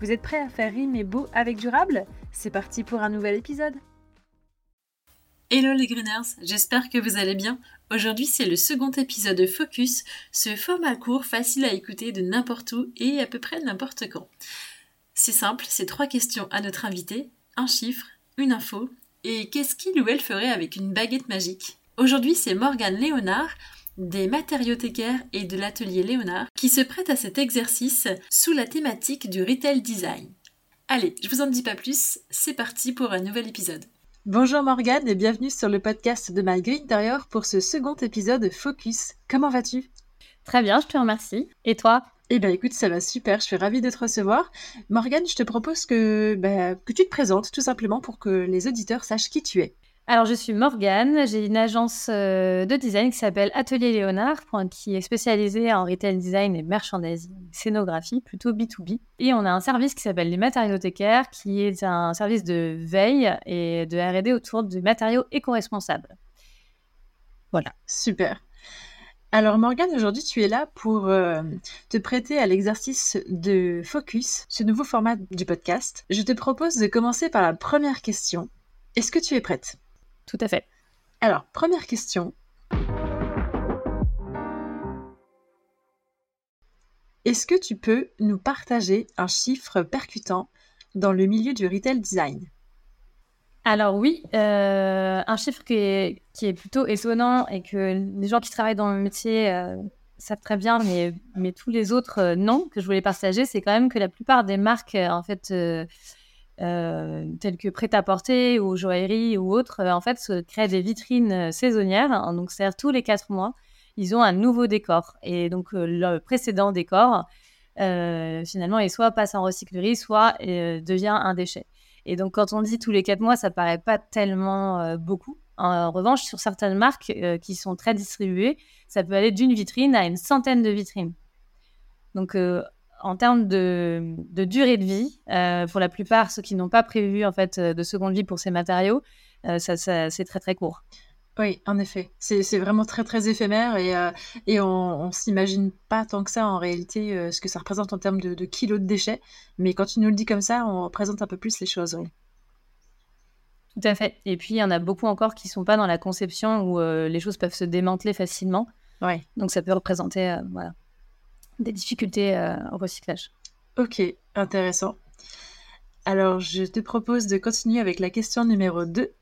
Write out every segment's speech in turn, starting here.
Vous êtes prêts à faire rimer beau avec durable? C'est parti pour un nouvel épisode Hello les Greeners, j'espère que vous allez bien. Aujourd'hui c'est le second épisode de Focus, ce format court facile à écouter de n'importe où et à peu près n'importe quand. C'est simple, c'est trois questions à notre invité, un chiffre, une info, et qu'est-ce qu'il ou elle ferait avec une baguette magique? Aujourd'hui c'est Morgane Léonard, des matériothécaires et de l'atelier Léonard qui se prêtent à cet exercice sous la thématique du retail design. Allez, je vous en dis pas plus, c'est parti pour un nouvel épisode. Bonjour Morgane et bienvenue sur le podcast de My Green Interior pour ce second épisode Focus. Comment vas-tu? Très bien, je te remercie. Et toi? Eh bien écoute, ça va super, je suis ravie de te recevoir. Morgane, je te propose que, bah, que tu te présentes tout simplement pour que les auditeurs sachent qui tu es. Alors, je suis Morgane, j'ai une agence euh, de design qui s'appelle Atelier Léonard, qui est spécialisée en retail design et merchandising, scénographie, plutôt B2B. Et on a un service qui s'appelle les matériaux-thécaires, qui est un service de veille et de R&D autour des matériaux éco-responsables. Voilà. Super. Alors Morgane, aujourd'hui tu es là pour euh, te prêter à l'exercice de focus, ce nouveau format du podcast. Je te propose de commencer par la première question. Est-ce que tu es prête? Tout à fait. Alors, première question. Est-ce que tu peux nous partager un chiffre percutant dans le milieu du retail design? Alors oui, euh, un chiffre qui est, qui est, plutôt étonnant et que les gens qui travaillent dans le métier euh, savent très bien, mais, mais tous les autres euh, non, que je voulais partager, c'est quand même que la plupart des marques en fait tels que prêt-à-porter ou joaillerie ou autres, euh, en fait, se créent des vitrines euh, saisonnières. Hein, donc, c'est-à-dire tous les quatre mois, ils ont un nouveau décor. Et donc, le précédent décor, finalement, est soit passe en recyclerie, soit devient un déchet. Et donc, quand on dit tous les quatre mois, ça paraît pas tellement beaucoup. En revanche, sur certaines marques qui sont très distribuées, ça peut aller d'une vitrine à une centaine de vitrines. Donc, en termes de, durée de vie, euh, pour la plupart, ceux qui n'ont pas prévu en fait de seconde vie pour ces matériaux, euh, ça, c'est très très court. Oui, en effet, c'est vraiment très très éphémère et, euh, et on, ne s'imagine pas tant que ça en réalité ce que ça représente en termes de, kilos de déchets, mais quand tu nous le dis comme ça, on représente un peu plus les choses. Oui. Tout à fait. Et puis il y en a beaucoup encore qui sont pas dans la conception où les choses peuvent se démanteler facilement. Ouais. Donc ça peut représenter voilà des difficultés euh, au recyclage. Ok, intéressant. Alors, je te propose de continuer avec la question numéro 2.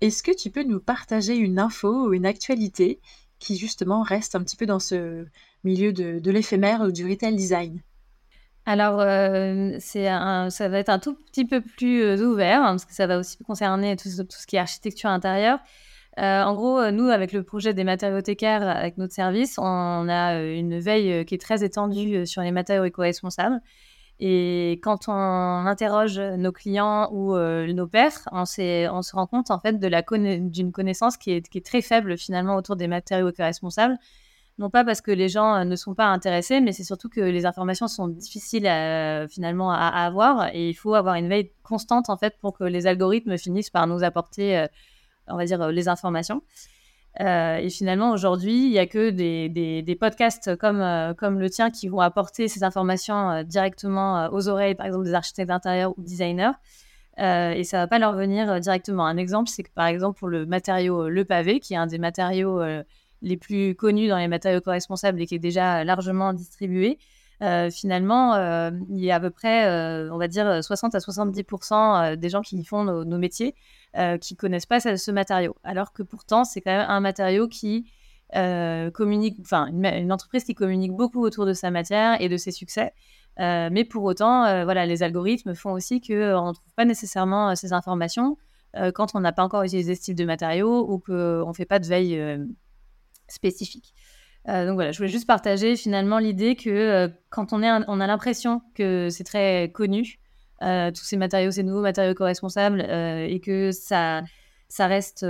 Est-ce que tu peux nous partager une info ou une actualité qui justement reste un petit peu dans ce milieu de, l'éphémère ou du retail design? Alors, euh, ça va être un tout petit peu plus euh, ouvert, hein, parce que ça va aussi concerner tout, tout, ce qui est architecture intérieure. Euh, en gros, euh, nous, avec le projet des matériothécaires, avec notre service, on a euh, une veille qui est très étendue sur les matériaux éco-responsables. Et quand on interroge nos clients ou nos pairs, on, se rend compte en fait d'une connaissance qui est, très faible finalement autour des matériaux éco-responsables. Non pas parce que les gens ne sont pas intéressés, mais c'est surtout que les informations sont difficiles finalement à, avoir et il faut avoir une veille constante en fait pour que les algorithmes finissent par nous apporter on va dire, euh, les informations. Euh, et finalement, aujourd'hui, il n'y a que des, podcasts comme, euh, comme le tien qui vont apporter ces informations directement aux oreilles, par exemple, des architectes d'intérieur ou designers. et ça ne va pas leur venir directement. Un exemple, c'est que par exemple, pour le matériau le pavé, qui est un des matériaux les plus connus dans les matériaux co-responsables et qui est déjà largement distribué, finalement, il y a à peu près, on va dire, 60 à 70% des gens qui font nos, métiers euh, qui connaissent pas ce, matériau. Alors que pourtant, c'est quand même un matériau qui euh, communique, enfin, une, entreprise qui communique beaucoup autour de sa matière et de ses succès. Euh, mais pour autant, voilà, les algorithmes font aussi qu'on ne trouve pas nécessairement ces informations quand on n'a pas encore utilisé ce type de matériaux ou qu'on ne fait pas de veille spécifique. Donc voilà, je voulais juste partager finalement l'idée que quand on, est on a l'impression que c'est très connu, tous ces matériaux, ces nouveaux matériaux co-responsables, et que ça, ça reste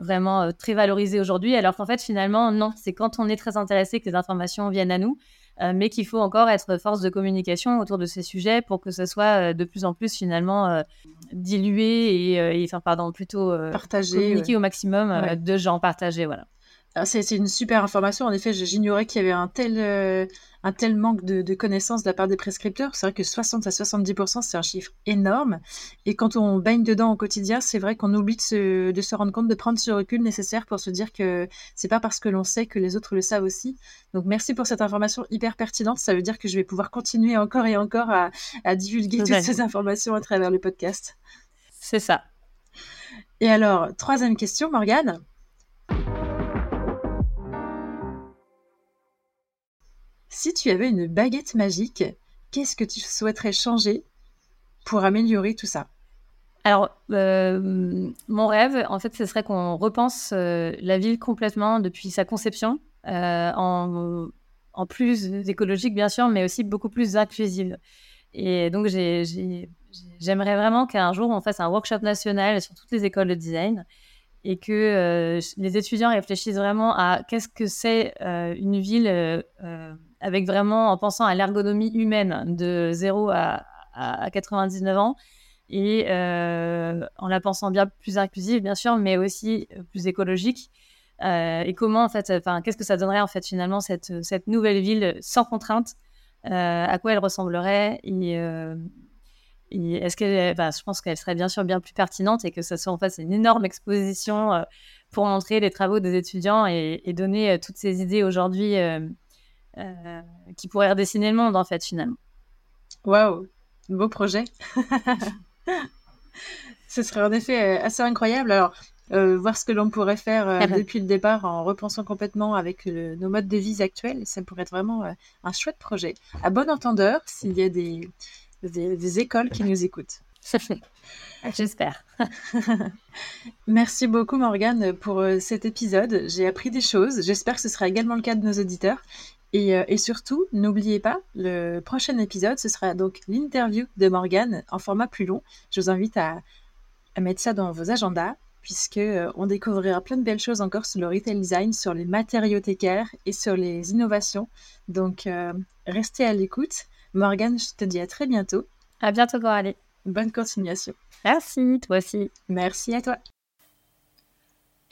vraiment très valorisé aujourd'hui, alors qu'en fait finalement non, c'est quand on est très intéressé que les informations viennent à nous. Euh, mais qu'il faut encore être force de communication autour de ces sujets pour que ce soit euh, de plus en plus finalement euh, dilué et, enfin pardon plutôt partagé, communiqué au maximum de gens partagés voilà. C'est une super information. En effet, j'ignorais qu'il y avait un tel, euh, un tel manque de, connaissances de la part des prescripteurs. C'est vrai que 60 à 70%, c'est un chiffre énorme. Et quand on baigne dedans au quotidien, c'est vrai qu'on oublie de se, de se, rendre compte, de prendre ce recul nécessaire pour se dire que c'est pas parce que l'on sait que les autres le savent aussi. Donc merci pour cette information hyper pertinente. Ça veut dire que je vais pouvoir continuer encore et encore à, à divulguer toutes ces informations à travers le podcast. C'est ça. Et alors, troisième question, Morgane. Si tu avais une baguette magique, qu'est-ce que tu souhaiterais changer pour améliorer tout ça? Alors, euh, mon rêve, en fait, ce serait qu'on repense euh, la ville complètement depuis sa conception, euh, en, plus écologique, bien sûr, mais aussi beaucoup plus inclusive. Et donc, j'aimerais vraiment qu'un jour, on fasse un workshop national sur toutes les écoles de design et que les étudiants réfléchissent vraiment à qu'est-ce que c'est une ville avec vraiment en pensant à l'ergonomie humaine de 0 à, 99 ans et euh, en la pensant bien plus inclusive, bien sûr, mais aussi euh, plus écologique. Euh, et comment, en fait, enfin, qu'est-ce que ça donnerait, en fait, finalement, cette, cette nouvelle ville sans contrainte À quoi elle ressemblerait et, est-ce qu'elle, bah, je pense qu'elle serait bien sûr bien plus pertinente et que ce soit en fait une énorme exposition pour montrer les travaux des étudiants et donner toutes ces idées aujourd'hui euh, qui pourrait redessiner le monde, en fait, finalement. Waouh, beau projet. Ce serait en effet euh, assez incroyable. Alors, euh, voir ce que l'on pourrait faire depuis le départ en repensant complètement avec nos modes de vie actuels, ça pourrait être vraiment un chouette projet. À bon entendeur, s'il y a des, des, écoles qui nous écoutent. J'espère. Merci beaucoup Morgane pour cet épisode. J'ai appris des choses. J'espère que ce sera également le cas de nos auditeurs. Euh, et, surtout, n'oubliez pas, le prochain épisode, ce sera donc l'interview de Morgane en format plus long. Je vous invite à, mettre ça dans vos agendas, puisque euh, on découvrira plein de belles choses encore sur le retail design, sur les matériaux thécaires et sur les innovations. Donc, euh, restez à l'écoute. Morgane, je te dis à très bientôt. À bientôt, Coralie. Bonne continuation. Merci, toi aussi. Merci à toi.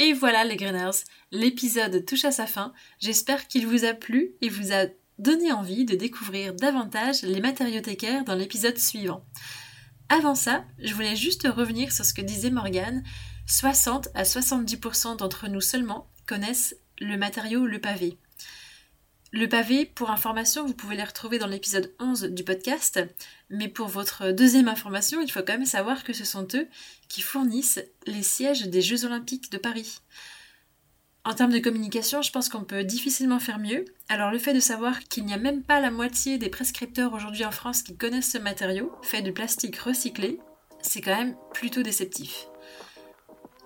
Et voilà les Greeners, l'épisode touche à sa fin. J'espère qu'il vous a plu et vous a donné envie de découvrir davantage les matériothécaires dans l'épisode suivant. Avant ça, je voulais juste revenir sur ce que disait Morgane. 60 à 70% d'entre nous seulement connaissent le matériau le pavé. Le pavé, pour information, vous pouvez les retrouver dans l'épisode 11 du podcast, mais pour votre deuxième information, il faut quand même savoir que ce sont eux qui fournissent les sièges des Jeux olympiques de Paris. En termes de communication, je pense qu'on peut difficilement faire mieux. Alors le fait de savoir qu'il n'y a même pas la moitié des prescripteurs aujourd'hui en France qui connaissent ce matériau, fait de plastique recyclé, c'est quand même plutôt déceptif.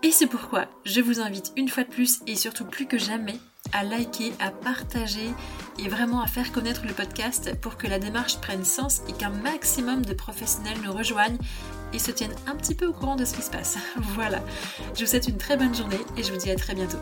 Et c'est pourquoi je vous invite une fois de plus et surtout plus que jamais à liker, à partager et vraiment à faire connaître le podcast pour que la démarche prenne sens et qu'un maximum de professionnels nous rejoignent et se tiennent un petit peu au courant de ce qui se passe. voilà, je vous souhaite une très bonne journée et je vous dis à très bientôt.